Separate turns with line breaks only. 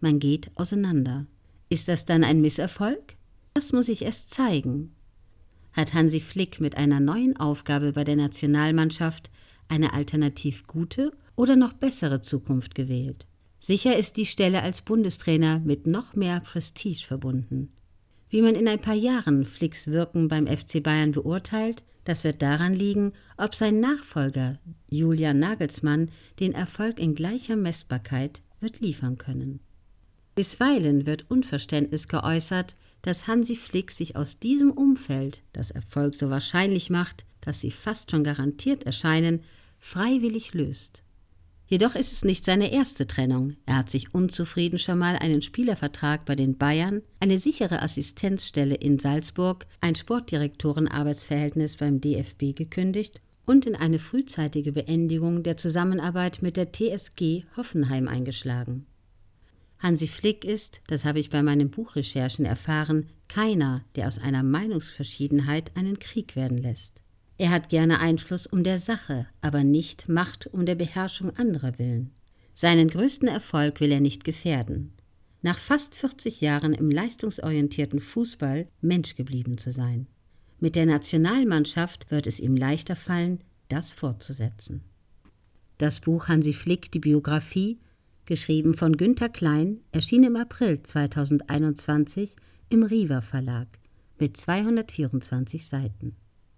man geht auseinander. Ist das dann ein Misserfolg? Das muss ich erst zeigen. Hat Hansi Flick mit einer neuen Aufgabe bei der Nationalmannschaft eine alternativ gute oder noch bessere Zukunft gewählt? Sicher ist die Stelle als Bundestrainer mit noch mehr Prestige verbunden. Wie man in ein paar Jahren Flicks Wirken beim FC Bayern beurteilt, das wird daran liegen, ob sein Nachfolger Julian Nagelsmann den Erfolg in gleicher Messbarkeit wird liefern können. Bisweilen wird Unverständnis geäußert, dass Hansi Flick sich aus diesem Umfeld, das Erfolg so wahrscheinlich macht, dass sie fast schon garantiert erscheinen, freiwillig löst. Jedoch ist es nicht seine erste Trennung. Er hat sich unzufrieden schon mal einen Spielervertrag bei den Bayern, eine sichere Assistenzstelle in Salzburg, ein Sportdirektorenarbeitsverhältnis beim DFB gekündigt und in eine frühzeitige Beendigung der Zusammenarbeit mit der TSG Hoffenheim eingeschlagen. Hansi Flick ist, das habe ich bei meinen Buchrecherchen erfahren, keiner, der aus einer Meinungsverschiedenheit einen Krieg werden lässt. Er hat gerne Einfluss um der Sache, aber nicht Macht um der Beherrschung anderer willen. Seinen größten Erfolg will er nicht gefährden. Nach fast 40 Jahren im leistungsorientierten Fußball Mensch geblieben zu sein. Mit der Nationalmannschaft wird es ihm leichter fallen, das fortzusetzen. Das Buch Hansi Flick, die Biografie, geschrieben von Günter Klein, erschien im April 2021 im Riva Verlag mit 224 Seiten.